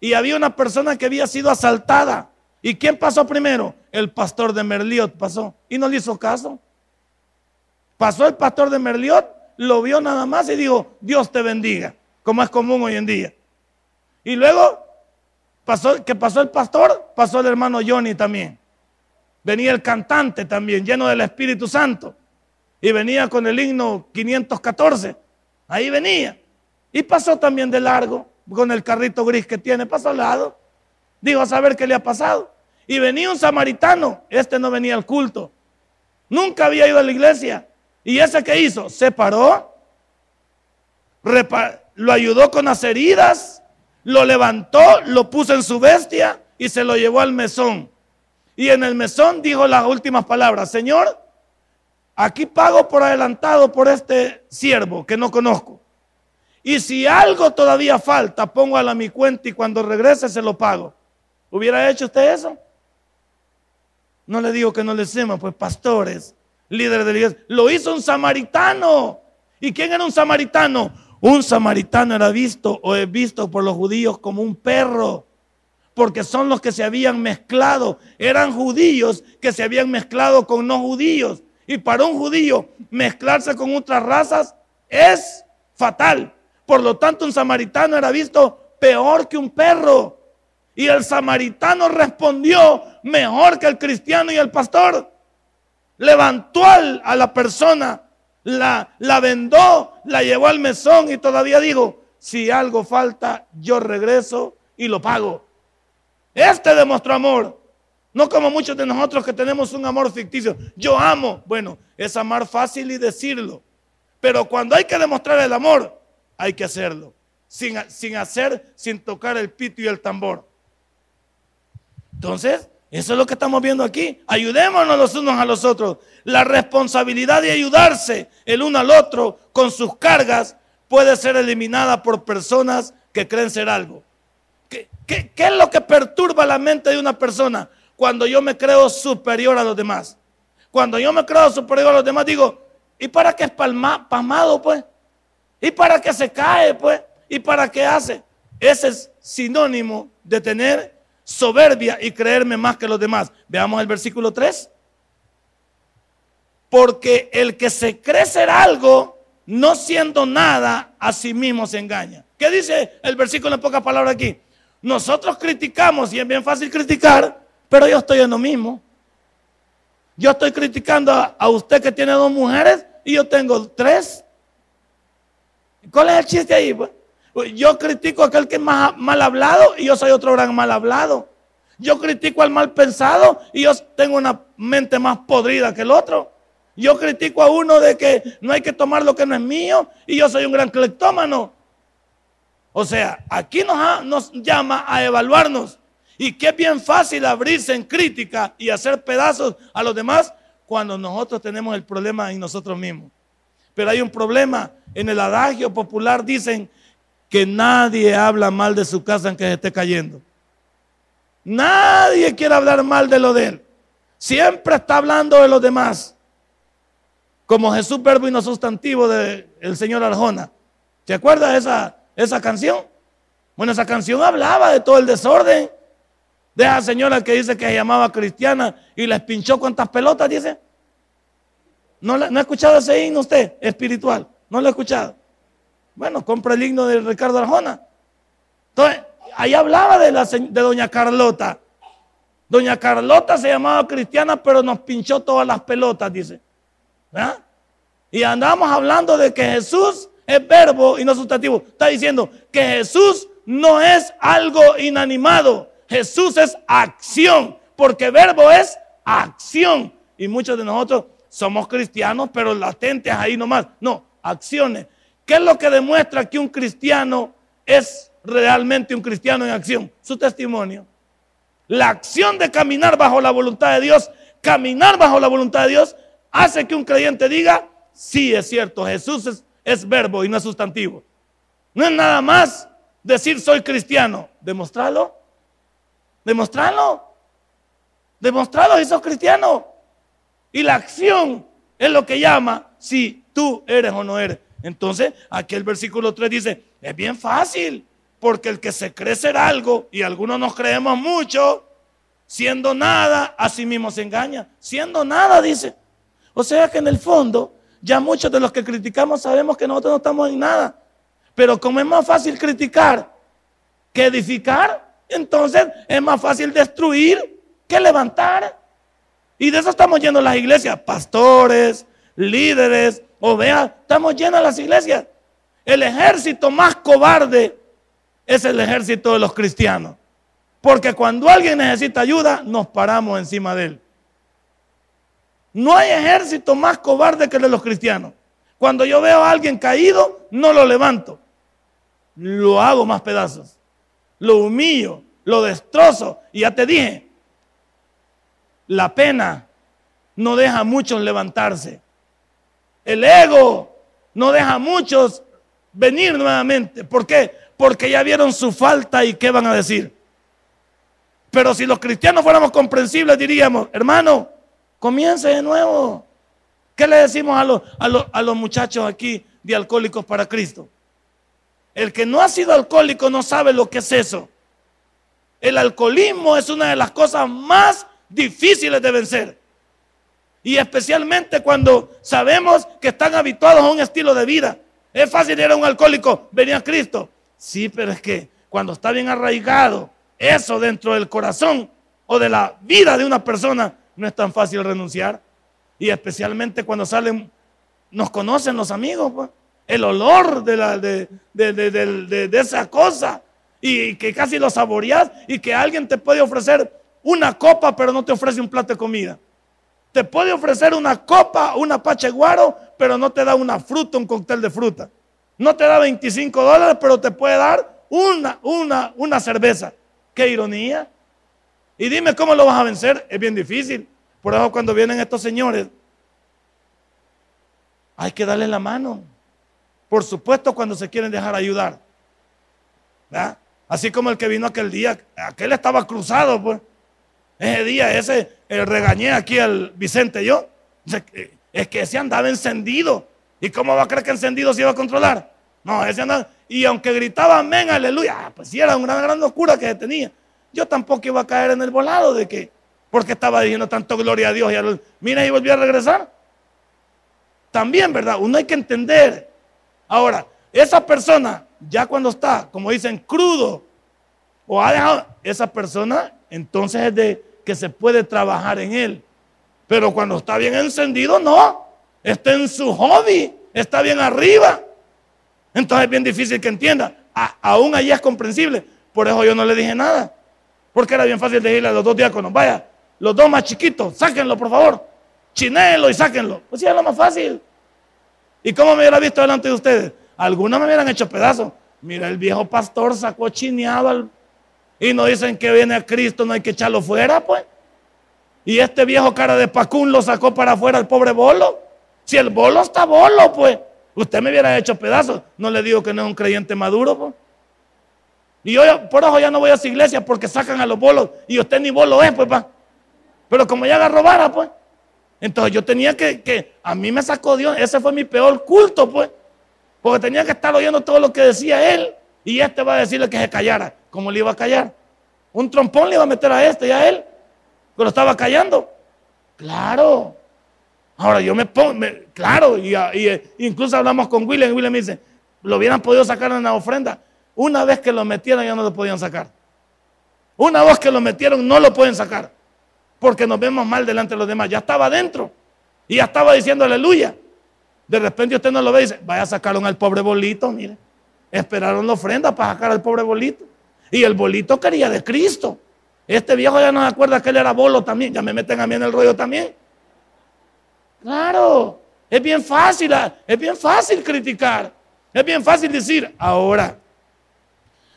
Y había una persona que había sido asaltada. ¿Y quién pasó primero? El pastor de Merliot pasó. Y no le hizo caso. Pasó el pastor de Merliot, lo vio nada más y dijo, Dios te bendiga, como es común hoy en día. Y luego, pasó, que pasó el pastor, pasó el hermano Johnny también. Venía el cantante también, lleno del Espíritu Santo y venía con el himno 514. Ahí venía. Y pasó también de largo con el carrito gris que tiene, pasó al lado. Dijo a saber qué le ha pasado. Y venía un samaritano, este no venía al culto. Nunca había ido a la iglesia. ¿Y ese qué hizo? Se paró, lo ayudó con las heridas, lo levantó, lo puso en su bestia y se lo llevó al mesón. Y en el mesón dijo las últimas palabras, Señor, Aquí pago por adelantado por este siervo que no conozco. Y si algo todavía falta, pongo a mi cuenta y cuando regrese se lo pago. ¿Hubiera hecho usted eso? No le digo que no le sema, pues pastores, líderes de la iglesia. Lo hizo un samaritano. ¿Y quién era un samaritano? Un samaritano era visto o es visto por los judíos como un perro, porque son los que se habían mezclado. Eran judíos que se habían mezclado con no judíos. Y para un judío mezclarse con otras razas es fatal. Por lo tanto, un samaritano era visto peor que un perro. Y el samaritano respondió mejor que el cristiano y el pastor. Levantó a la persona, la, la vendó, la llevó al mesón y todavía dijo, si algo falta, yo regreso y lo pago. Este demostró amor. No como muchos de nosotros que tenemos un amor ficticio. Yo amo. Bueno, es amar fácil y decirlo. Pero cuando hay que demostrar el amor, hay que hacerlo. Sin, sin hacer, sin tocar el pito y el tambor. Entonces, eso es lo que estamos viendo aquí. Ayudémonos los unos a los otros. La responsabilidad de ayudarse el uno al otro con sus cargas puede ser eliminada por personas que creen ser algo. ¿Qué, es lo que perturba la mente de una persona? cuando yo me creo superior a los demás. Cuando yo me creo superior a los demás, digo, ¿y para qué es palmado, pues? ¿Y para qué se cae, pues? ¿Y para qué hace? Ese es sinónimo de tener soberbia y creerme más que los demás. Veamos el versículo 3. Porque el que se cree ser algo, no siendo nada, a sí mismo se engaña. ¿Qué dice el versículo en pocas palabras aquí? Nosotros criticamos, y es bien fácil criticar, pero yo estoy en lo mismo. Yo estoy criticando a, usted que tiene dos mujeres y yo tengo tres. ¿Cuál es el chiste ahí? Pues? Pues yo critico a aquel que es más mal hablado y yo soy otro gran mal hablado. Yo critico al mal pensado y yo tengo una mente más podrida que el otro. Yo critico a uno de que no hay que tomar lo que no es mío y yo soy un gran cleptómano. O sea, aquí nos, nos llama a evaluarnos y que es bien fácil abrirse en crítica y hacer pedazos a los demás cuando nosotros tenemos el problema en nosotros mismos. Pero hay un problema. En el adagio popular dicen que nadie habla mal de su casa en que se esté cayendo. Nadie quiere hablar mal de lo de él. Siempre está hablando de los demás. Como Jesús verbo y no sustantivo del señor Arjona. ¿Te acuerdas de esa, esa canción? Bueno, esa canción hablaba de todo el desorden. De esa señora que dice que se llamaba cristiana y les pinchó cuántas pelotas, dice. ¿No, ¿No ha escuchado ese himno usted espiritual? ¿No lo ha escuchado? Bueno, compra el himno de Ricardo Arjona. Entonces, ahí hablaba de, la, de doña Carlota. Doña Carlota se llamaba cristiana, pero nos pinchó todas las pelotas, dice. Y andamos hablando de que Jesús es verbo y no sustantivo. Está diciendo que Jesús no es algo inanimado. Jesús es acción, porque verbo es acción. Y muchos de nosotros somos cristianos, pero latentes ahí nomás. No, acciones. ¿Qué es lo que demuestra que un cristiano es realmente un cristiano en acción? Su testimonio. La acción de caminar bajo la voluntad de Dios, caminar bajo la voluntad de Dios, hace que un creyente diga, sí es cierto, Jesús es, verbo y no es sustantivo. No es nada más decir soy cristiano, demostrarlo, demostrarlo, demostrarlo y sos cristiano. Y la acción es lo que llama si tú eres o no eres. Entonces, aquí el versículo 3 dice, es bien fácil, porque el que se cree ser algo, y algunos nos creemos mucho, siendo nada, a sí mismo se engaña. Siendo nada, dice. O sea que en el fondo, ya muchos de los que criticamos sabemos que nosotros no estamos en nada. Pero como es más fácil criticar que edificar, entonces es más fácil destruir que levantar. Y de eso estamos yendo las iglesias, pastores, líderes, ovejas, estamos llenas las iglesias. El ejército más cobarde es el ejército de los cristianos. Porque cuando alguien necesita ayuda, nos paramos encima de él. No hay ejército más cobarde que el de los cristianos. Cuando yo veo a alguien caído, no lo levanto. Lo hago más pedazos. Lo humillo, lo destrozo. Y ya te dije, la pena no deja a muchos levantarse. El ego no deja a muchos venir nuevamente. ¿Por qué? Porque ya vieron su falta y qué van a decir. Pero si los cristianos fuéramos comprensibles, diríamos, hermano, comience de nuevo. ¿Qué le decimos a los, a los muchachos aquí de Alcohólicos para Cristo? El que no ha sido alcohólico no sabe lo que es eso. El alcoholismo es una de las cosas más difíciles de vencer. Y especialmente cuando sabemos que están habituados a un estilo de vida. Es fácil ir a un alcohólico, venir a Cristo. Sí, pero es que cuando está bien arraigado eso dentro del corazón o de la vida de una persona, no es tan fácil renunciar. Y especialmente cuando salen, nos conocen los amigos, pues. el olor de, la, de, de esa cosa y que casi lo saboreas y que alguien te puede ofrecer una copa pero no te ofrece un plato de comida. Te puede ofrecer una copa, una pacheguaro, pero no te da una fruta, un cóctel de fruta. No te da 25 dólares, pero te puede dar una, una, una cerveza. Qué ironía. Y dime cómo lo vas a vencer. Es bien difícil. Por eso cuando vienen estos señores, hay que darle la mano. Por supuesto cuando se quieren dejar ayudar. Así como el que vino aquel día, aquel estaba cruzado, pues. Ese día, ese, el regañé aquí al Vicente yo. Es que ese andaba encendido. ¿Y cómo va a creer que encendido se iba a controlar? No, ese andaba. Y aunque gritaba amén, aleluya, ah, pues sí era una gran, locura que tenía. Yo tampoco iba a caer en el volado de que, porque estaba diciendo tanto gloria a Dios y mira y volvió a regresar. También, ¿verdad? Uno hay que entender. Ahora, esa persona, ya cuando está, como dicen, crudo, o ha dejado, esa persona, entonces es de que se puede trabajar en él. Pero cuando está bien encendido, no. Está en su hobby, está bien arriba. Entonces es bien difícil que entienda. aún allí es comprensible. Por eso yo no le dije nada. Porque era bien fácil decirle a los dos diáconos, vaya, los dos más chiquitos, sáquenlo por favor. Chinéenlo y sáquenlo. Pues sí, es lo más fácil. ¿Y cómo me hubiera visto delante de ustedes? Algunos me hubieran hecho pedazos. Mira, el viejo pastor sacó chineado al y nos dicen que viene a Cristo, no hay que echarlo fuera, pues. Y este viejo cara de pacún lo sacó para afuera el pobre bolo. Si el bolo está bolo, pues. Usted me hubiera hecho pedazos. No le digo que no es un creyente maduro. Pues. Y yo por eso ya no voy a esa iglesia porque sacan a los bolos y usted ni bolo es, pues, pa. Pero como ya agarró vara, pues. Entonces yo tenía que, que, a mí me sacó Dios, ese fue mi peor culto, pues. Porque tenía que estar oyendo todo lo que decía él y este va a decirle que se callara. ¿Cómo le iba a callar? Un trompón le iba a meter a este y a él, pero estaba callando. Claro. Ahora yo me pongo, claro, y, incluso hablamos con William y William me dice, lo hubieran podido sacar en la ofrenda. Una vez que lo metieron ya no lo podían sacar. Una vez que lo metieron no lo pueden sacar. Porque nos vemos mal delante de los demás. Ya estaba adentro. Y ya estaba diciendo aleluya. De repente usted no lo ve y dice, vaya sacaron al pobre bolito, mire. Esperaron la ofrenda para sacar al pobre bolito. Y el bolito quería de Cristo. Este viejo ya no se acuerda que él era bolo también. Ya me meten a mí en el rollo también. Claro, es bien fácil, ah, es bien fácil criticar. Es bien fácil decir, ahora,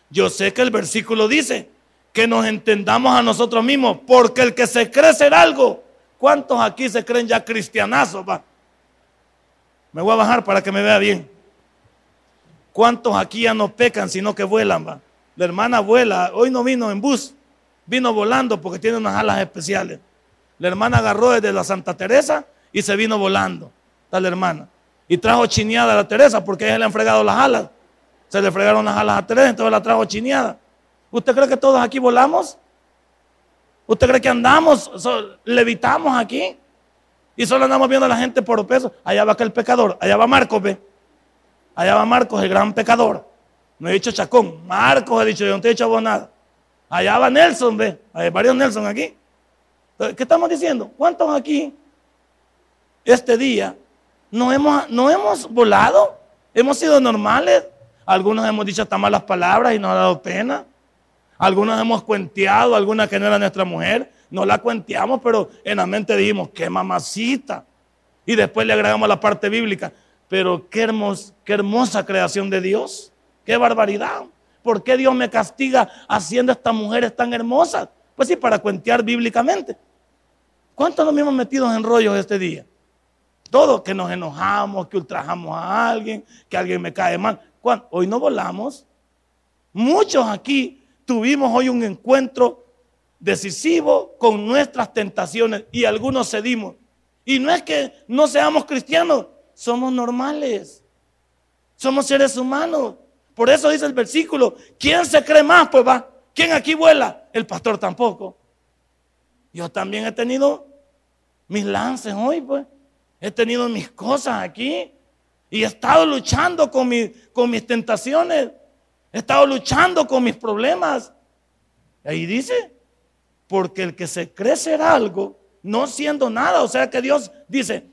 yo sé que el versículo dice que nos entendamos a nosotros mismos, porque el que se cree ser algo, ¿cuántos aquí se creen ya cristianazos? Va? Me voy a bajar para que me vea bien. ¿Cuántos aquí ya no pecan, sino que vuelan? Va? La hermana vuela, hoy no vino en bus, vino volando porque tiene unas alas especiales. La hermana agarró desde la Santa Teresa y se vino volando, tal hermana. Y trajo chineada a la Teresa porque ella le han fregado las alas. Se le fregaron las alas a Teresa, entonces la trajo chineada. ¿Usted cree que todos aquí volamos? ¿Usted cree que andamos, levitamos aquí? Y solo andamos viendo a la gente por peso. Allá va aquel pecador, allá va Marcos, ve. Allá va Marcos, el gran pecador. No he dicho Chacón, Marcos he dicho, yo no te he dicho vos nada. Allá va Nelson, ve. Hay varios Nelson aquí. ¿Qué estamos diciendo? ¿Cuántos aquí este día no hemos, no hemos volado? ¿Hemos sido normales? Algunos hemos dicho hasta malas palabras y nos ha dado pena. Algunos hemos cuenteado, alguna que no era nuestra mujer. No la cuenteamos, pero en la mente dijimos, qué mamacita. Y después le agregamos la parte bíblica. Pero qué, qué hermosa creación de Dios. Qué barbaridad. ¿Por qué Dios me castiga haciendo estas mujeres tan hermosas? Pues sí, para cuentear bíblicamente. ¿Cuántos nos hemos metido en rollos este día? Todos que nos enojamos, que ultrajamos a alguien, que alguien me cae mal. Hoy no volamos. Muchos aquí tuvimos hoy un encuentro decisivo con nuestras tentaciones y algunos cedimos. Y no es que no seamos cristianos, somos normales. Somos seres humanos. Por eso dice el versículo, ¿quién se cree más? Pues va. ¿Quién aquí vuela? El pastor tampoco. Yo también he tenido mis lances hoy, pues. He tenido mis cosas aquí. Y he estado luchando con, con mis tentaciones. He estado luchando con mis problemas. Ahí dice, porque el que se cree ser algo, no siendo nada, o sea que Dios dice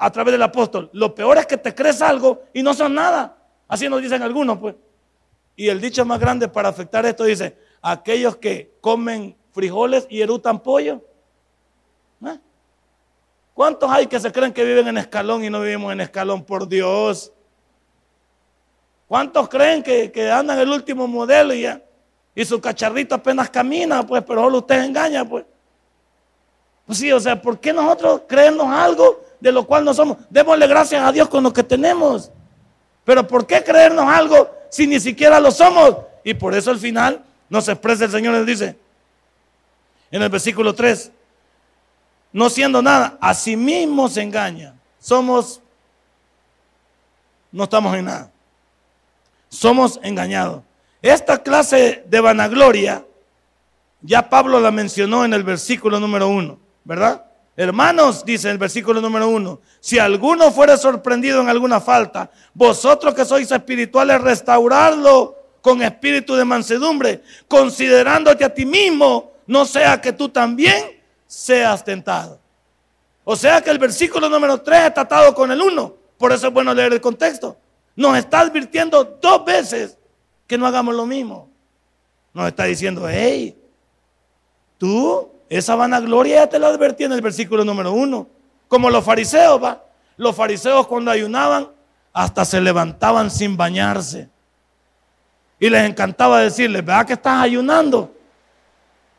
a través del apóstol, lo peor es que te crees algo y no son nada. Así nos dicen algunos, pues. Y el dicho más grande para afectar esto dice, aquellos que comen frijoles y erutan pollo. ¿Eh? ¿Cuántos hay que se creen que viven en escalón y no vivimos en escalón? Por Dios. ¿Cuántos creen que, que andan el último modelo y, ya, y su cacharrito apenas camina? Pues, pero solo usted engaña, pues. Pues sí, o sea, ¿por qué nosotros creemos algo de lo cual no somos? Démosle gracias a Dios con lo que tenemos. Pero ¿por qué creernos algo si ni siquiera lo somos? Y por eso al final nos expresa el Señor, y dice en el versículo 3, no siendo nada, a sí mismo se engaña. Somos, no estamos en nada. Somos engañados. Esta clase de vanagloria, ya Pablo la mencionó en el versículo número uno, ¿verdad? Hermanos, dice el versículo número uno, si alguno fuera sorprendido en alguna falta, vosotros que sois espirituales, restaurarlo con espíritu de mansedumbre, considerándote a ti mismo, no sea que tú también seas tentado. O sea que el versículo número 3 está atado con el 1. Por eso es bueno leer el contexto. Nos está advirtiendo dos veces que no hagamos lo mismo. Nos está diciendo, hey, tú, esa vanagloria ya te la advertí en el versículo número 1. Como los fariseos, va. Los fariseos cuando ayunaban, hasta se levantaban sin bañarse. Y les encantaba decirles, vea que estás ayunando?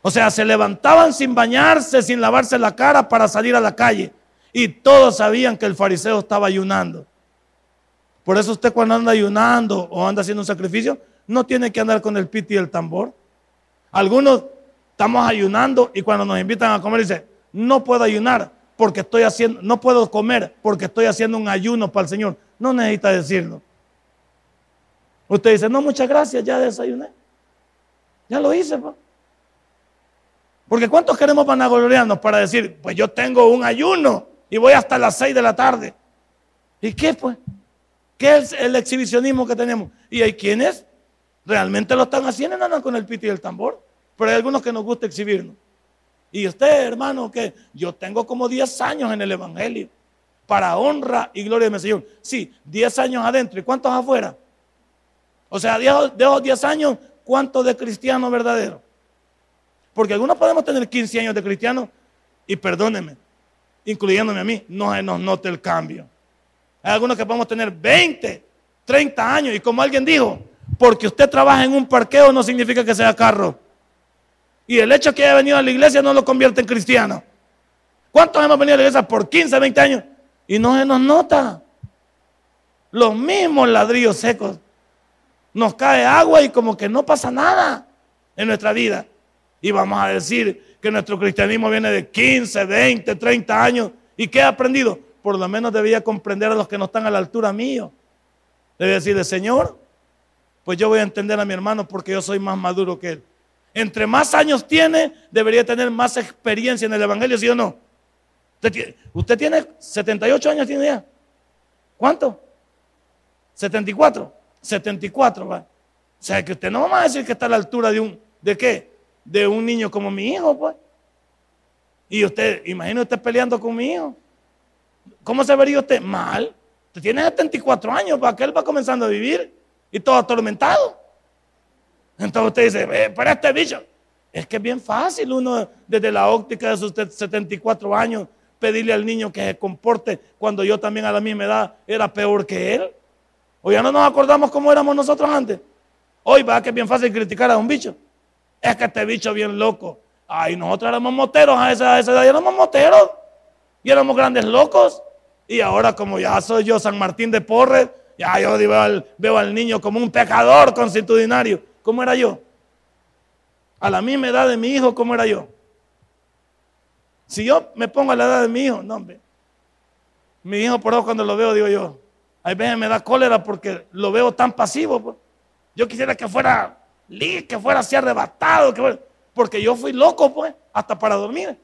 O sea, se levantaban sin bañarse, sin lavarse la cara para salir a la calle. Y todos sabían que el fariseo estaba ayunando. Por eso usted cuando anda ayunando o anda haciendo un sacrificio, no tiene que andar con el piti y el tambor. Algunos estamos ayunando y cuando nos invitan a comer dice, no puedo ayunar porque estoy haciendo, no puedo comer porque estoy haciendo un ayuno para el Señor. No necesita decirlo. Usted dice, no, muchas gracias, ya desayuné. Ya lo hice, pues. Porque ¿cuántos queremos vanagloriarnos para decir, pues yo tengo un ayuno y voy hasta las 6 de la tarde? ¿Y qué pues? ¿Qué es el exhibicionismo que tenemos? Y hay quienes realmente lo están haciendo, andan con el pito y el tambor. Pero hay algunos que nos gusta exhibirnos. Y usted, hermano, que yo tengo como 10 años en el Evangelio para honra y gloria de mi Señor. Sí, 10 años adentro. ¿Y cuántos afuera? O sea, de esos 10 años, ¿cuántos de cristianos verdaderos? Porque algunos podemos tener 15 años de cristianos y perdónenme, incluyéndome a mí, no se nos note el cambio. Hay algunos que podemos tener 20, 30 años y como alguien dijo, porque usted trabaja en un parqueo no significa que sea carro. Y el hecho de que haya venido a la iglesia no lo convierte en cristiano. ¿Cuántos hemos venido a la iglesia por 15, 20 años y no se nos nota? Los mismos ladrillos secos. Nos cae agua y como que no pasa nada en nuestra vida. Y vamos a decir que nuestro cristianismo viene de 15, 20, 30 años. ¿Y qué ha aprendido? Por lo menos debía comprender a los que no están a la altura mío. Debe decirle, Señor, pues yo voy a entender a mi hermano porque yo soy más maduro que él. Entre más años tiene, debería tener más experiencia en el Evangelio, ¿sí o no? Usted tiene, 78 años, ¿tiene ya? ¿Cuánto? 74. 74, va. O sea, que usted no va a decir que está a la altura de un, ¿de qué? De un niño como mi hijo, pues. Y usted, imagínese usted peleando con mi hijo. ¿Cómo se vería usted? Mal. Usted tiene 74 años, para que él va comenzando a vivir y todo atormentado. Entonces usted dice, para este bicho. Es que es bien fácil uno desde la óptica de sus 74 años pedirle al niño que se comporte cuando yo también a la misma edad era peor que él. O ya no nos acordamos cómo éramos nosotros antes. Hoy va que es bien fácil criticar a un bicho. Es que este bicho bien loco. Ay, nosotros éramos moteros a esa, edad, éramos moteros. Y éramos grandes locos. Y ahora como ya soy yo San Martín de Porres, ya yo veo al, niño como un pecador constitucionario. ¿Cómo era yo? A la misma edad de mi hijo, ¿cómo era yo? Si yo me pongo a la edad de mi hijo, no, hombre. Mi hijo, por eso cuando lo veo, digo yo, hay veces me da cólera porque lo veo tan pasivo. Pues. Yo quisiera que fuera que fuera así arrebatado, porque yo fui loco, pues, hasta para dormir.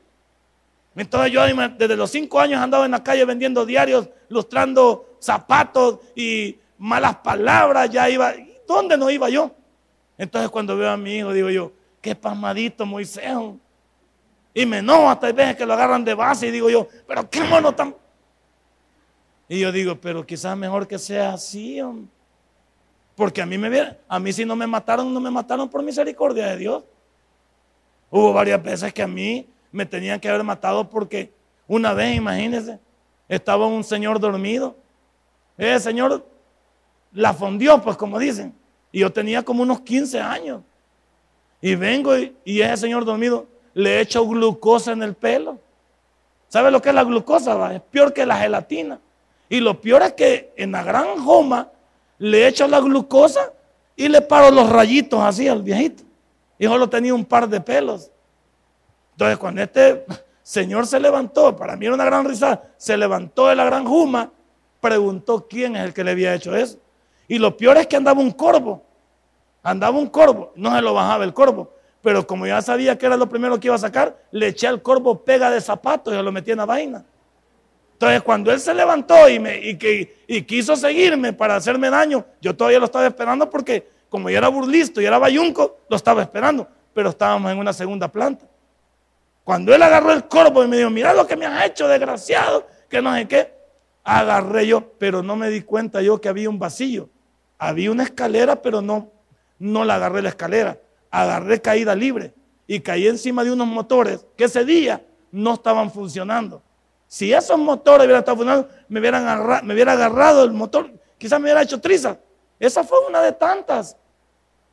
Entonces yo desde los cinco años andaba en la calle vendiendo diarios, lustrando zapatos y malas palabras, ya iba, ¿dónde no iba yo? Entonces cuando veo a mi hijo digo yo, qué pasmadito Moisés. Y me no, hasta hay veces que lo agarran de base y digo yo, pero qué mono tan y yo digo, pero quizás mejor que sea así, porque a mí me a mí si no me mataron, no me mataron por misericordia de Dios. Hubo varias veces que a mí me tenían que haber matado porque una vez, imagínense, estaba un señor dormido. Ese señor la fondió, pues como dicen. Y yo tenía como unos 15 años. Y vengo y, ese señor dormido le echo glucosa en el pelo. ¿Sabe lo que es la glucosa? Es peor que la gelatina. Y lo peor es que en la gran joma le echo la glucosa y le paro los rayitos así al viejito. Y solo tenía un par de pelos. Entonces, cuando este señor se levantó, para mí era una gran risa, se levantó de la gran juma, preguntó quién es el que le había hecho eso. Y lo peor es que andaba un corvo. Andaba un corvo, no se lo bajaba el corvo. Pero como ya sabía que era lo primero que iba a sacar, le eché al corvo pega de zapatos y lo metí en la vaina. Entonces, cuando él se levantó y, me, que, y quiso seguirme para hacerme daño, yo todavía lo estaba esperando porque como yo era burlisto y era bayunco, lo estaba esperando, pero estábamos en una segunda planta. Cuando él agarró el corvo y me dijo, mira lo que me has hecho, desgraciado, que no sé qué, agarré yo, pero no me di cuenta yo que había un vacío. Había una escalera, pero no, no la agarré la escalera. Agarré caída libre y caí encima de unos motores que ese día no estaban funcionando. Si esos motores hubieran estado funcionando, me, hubieran me hubiera agarrado el motor, quizás me hubiera hecho triza. Esa fue una de tantas.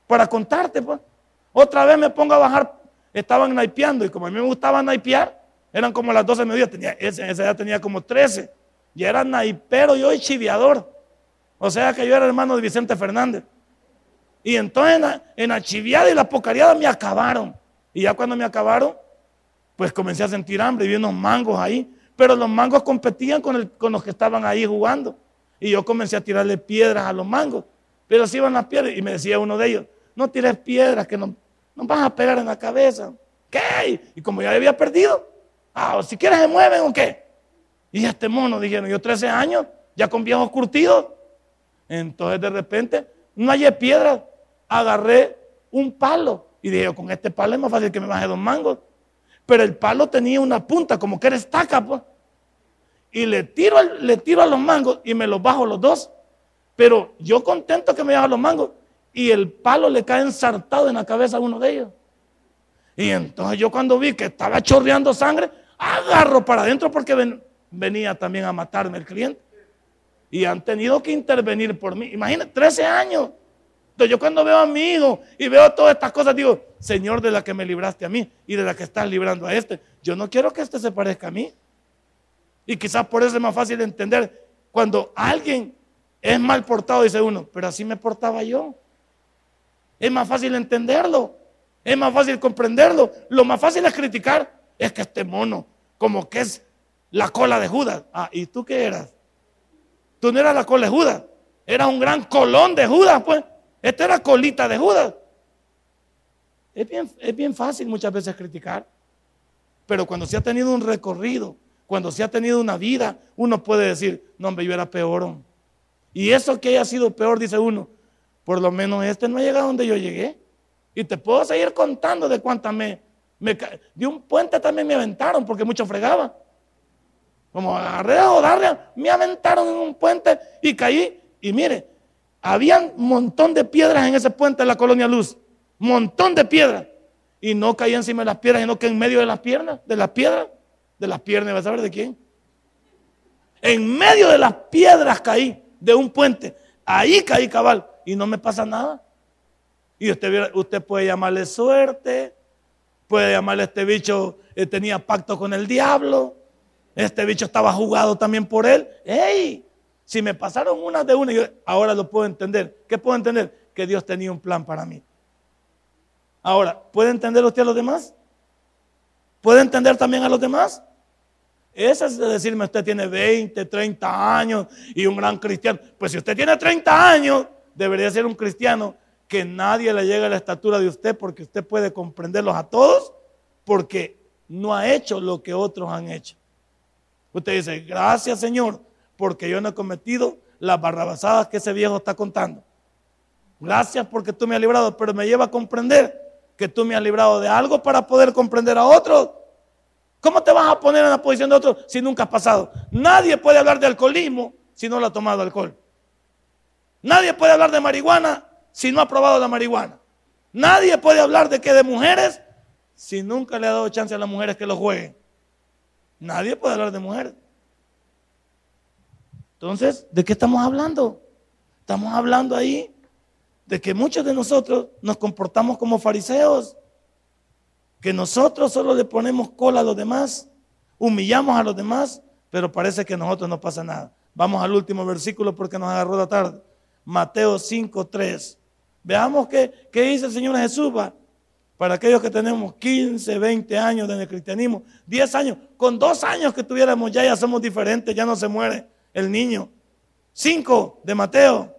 Para contarte, pues. Otra vez me pongo a bajar, estaban naipeando y como a mí me gustaba naipear, eran como las 12 de mediodía, tenía, esa edad tenía como 13. Ya era naipero yo y chiviador. O sea que yo era hermano de Vicente Fernández. Y entonces en la, la chiviada y la pocariada me acabaron. Y ya cuando me acabaron, pues comencé a sentir hambre y vi unos mangos ahí. Pero los mangos competían con, con los que estaban ahí jugando. Y yo comencé a tirarle piedras a los mangos. Pero si iban las piedras. Y me decía uno de ellos, no tires piedras que nos, nos vas a pegar en la cabeza. ¿Qué? Y como ya había perdido, ah, si quieres se mueven o qué. Y este mono, dijeron, yo 13 años, ya con viejos curtidos. Entonces de repente, no hallé piedra, agarré un palo. Y dije, con este palo es más fácil que me baje dos mangos. Pero el palo tenía una punta, como que era estaca, pues. Y le tiro, le tiro a los mangos y me los bajo los dos. Pero yo contento que me bajo los mangos. Y el palo le cae ensartado en la cabeza a uno de ellos. Y entonces yo cuando vi que estaba chorreando sangre, agarro para adentro porque venía también a matarme el cliente. Y han tenido que intervenir por mí. Imagínate, 13 años. Entonces yo cuando veo a mi hijo y veo todas estas cosas, digo, Señor, de la que me libraste a mí y de la que estás librando a este, yo no quiero que este se parezca a mí. Y quizás por eso es más fácil entender cuando alguien es mal portado, dice uno, pero así me portaba yo. Es más fácil entenderlo, es más fácil comprenderlo. Lo más fácil es criticar, es que este mono, como que es la cola de Judas. Ah, ¿y tú qué eras? Tú no eras la cola de Judas, eras un gran colón de Judas, pues. Esta era colita de Judas. Es bien, es bien fácil muchas veces criticar, pero cuando se ha tenido un recorrido, cuando se ha tenido una vida, uno puede decir, no, hombre, yo era peor. Y eso que haya sido peor, dice uno, por lo menos este no ha llegado donde yo llegué. Y te puedo seguir contando de cuántas me, de un puente también me aventaron porque mucho fregaba. Como agarré o darle, me aventaron en un puente y caí. Y mire, había un montón de piedras en ese puente de la colonia Luz. Montón de piedras. Y no caí encima de las piedras, sino que en medio de las piernas, de las piedras, de las piernas, ¿vas a saber de quién? En medio de las piedras caí, de un puente. Ahí caí cabal y no me pasa nada. Y usted, usted puede llamarle suerte, puede llamarle este bicho, eh, tenía pacto con el diablo, este bicho estaba jugado también por él. ¡Ey! Si me pasaron una de una, yo ahora lo puedo entender. ¿Qué puedo entender? Que Dios tenía un plan para mí. Ahora, ¿puede entender usted a los demás? ¿Puede entender también a los demás? Esa es de decirme, usted tiene 20, 30 años y un gran cristiano. Pues si usted tiene 30 años, debería ser un cristiano que nadie le llegue a la estatura de usted porque usted puede comprenderlos a todos porque no ha hecho lo que otros han hecho. Usted dice, gracias Señor, porque yo no he cometido las barrabasadas que ese viejo está contando. Gracias porque tú me has librado, pero me lleva a comprender que tú me has librado de algo para poder comprender a otros. ¿Cómo te vas a poner en la posición de otro si nunca has pasado? Nadie puede hablar de alcoholismo si no lo ha tomado alcohol. Nadie puede hablar de marihuana si no ha probado la marihuana. Nadie puede hablar de que de mujeres si nunca le ha dado chance a las mujeres que lo jueguen. Nadie puede hablar de mujeres. Entonces, ¿de qué estamos hablando? Estamos hablando ahí de que muchos de nosotros nos comportamos como fariseos, que nosotros solo le ponemos cola a los demás, humillamos a los demás, pero parece que a nosotros no pasa nada. Vamos al último versículo porque nos agarró la tarde. Mateo 5, 3. Veamos qué, qué dice el Señor Jesús. Para aquellos que tenemos 15, 20 años en el cristianismo, 10 años, con dos años que tuviéramos ya, ya somos diferentes, ya no se muere el niño. 5 de Mateo,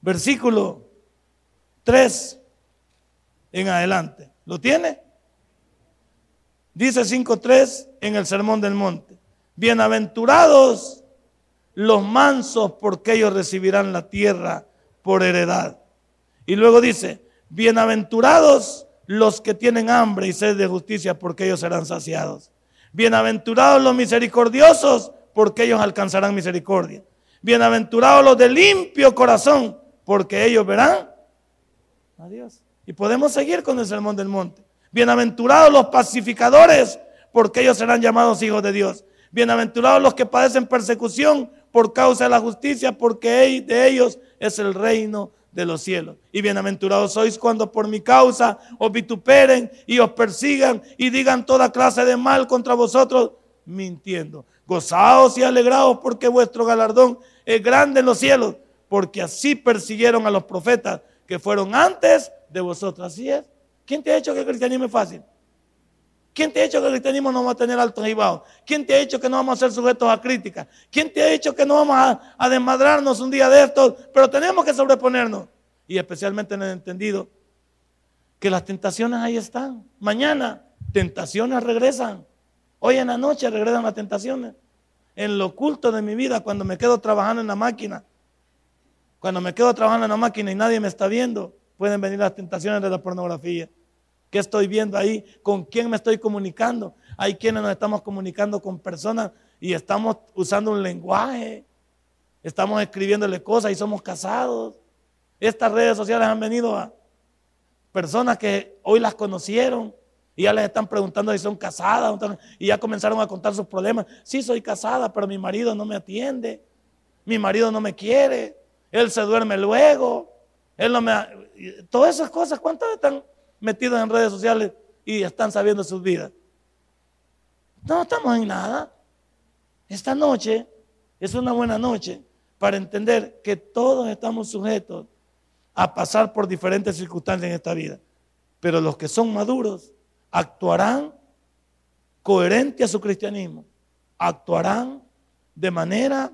versículo 3 en adelante. ¿Lo tiene? Dice 5.3 en el Sermón del Monte. Bienaventurados los mansos porque ellos recibirán la tierra por heredad. Y luego dice, bienaventurados los que tienen hambre y sed de justicia porque ellos serán saciados. Bienaventurados los misericordiosos, porque ellos alcanzarán misericordia. Bienaventurados los de limpio corazón, porque ellos verán a Dios. Y podemos seguir con el sermón del monte. Bienaventurados los pacificadores, porque ellos serán llamados hijos de Dios. Bienaventurados los que padecen persecución por causa de la justicia, porque de ellos es el reino de los cielos. Y bienaventurados sois cuando por mi causa os vituperen y os persigan y digan toda clase de mal contra vosotros, mintiendo. Gozaos y alegraos porque vuestro galardón es grande en los cielos, porque así persiguieron a los profetas que fueron antes de vosotros. Así es. ¿Quién te ha dicho que el cristianismo es fácil? ¿Quién te ha dicho que el cristianismo no va a tener altos y bajos? ¿Quién te ha dicho que no vamos a ser sujetos a críticas? ¿Quién te ha dicho que no vamos a, a desmadrarnos un día de estos? Pero tenemos que sobreponernos. Y especialmente en el entendido que las tentaciones ahí están. Mañana tentaciones regresan. Hoy en la noche regresan las tentaciones. En lo oculto de mi vida, cuando me quedo trabajando en la máquina, cuando me quedo trabajando en la máquina y nadie me está viendo, pueden venir las tentaciones de la pornografía. ¿Qué estoy viendo ahí? ¿Con quién me estoy comunicando? Hay quienes nos estamos comunicando con personas y estamos usando un lenguaje, estamos escribiéndole cosas y somos casados. Estas redes sociales han venido a personas que hoy las conocieron y ya les están preguntando si son casadas y ya comenzaron a contar sus problemas. Sí, soy casada, pero mi marido no me atiende, mi marido no me quiere, él se duerme luego, él no me... Todas esas cosas, ¿cuántas están metidos en redes sociales y están sabiendo sus vidas? No estamos en nada. Esta noche es una buena noche para entender que todos estamos sujetos a pasar por diferentes circunstancias en esta vida. Pero los que son maduros actuarán coherente a su cristianismo, actuarán de manera,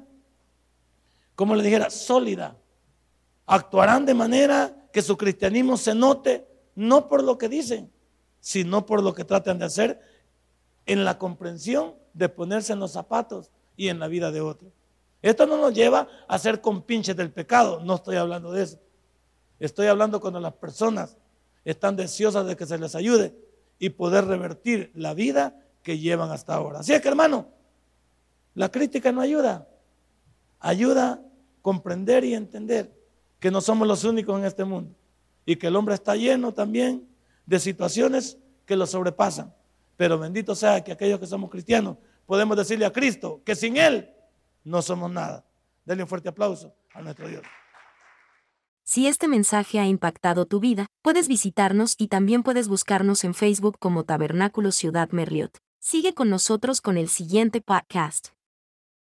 como le dijera, sólida, actuarán de manera que su cristianismo se note no por lo que dicen, sino por lo que tratan de hacer en la comprensión de ponerse en los zapatos y en la vida de otros. Esto no nos lleva a ser compinches del pecado, no estoy hablando de eso. Estoy hablando cuando las personas están deseosas de que se les ayude y poder revertir la vida que llevan hasta ahora. Así es que hermano, la crítica no ayuda. Ayuda a comprender y entender que no somos los únicos en este mundo y que el hombre está lleno también de situaciones que lo sobrepasan. Pero bendito sea que aquellos que somos cristianos podemos decirle a Cristo que sin Él no somos nada. Denle un fuerte aplauso a nuestro Dios. Si este mensaje ha impactado tu vida, puedes visitarnos y también puedes buscarnos en Facebook como Tabernáculo Ciudad Merliot. Sigue con nosotros con el siguiente podcast.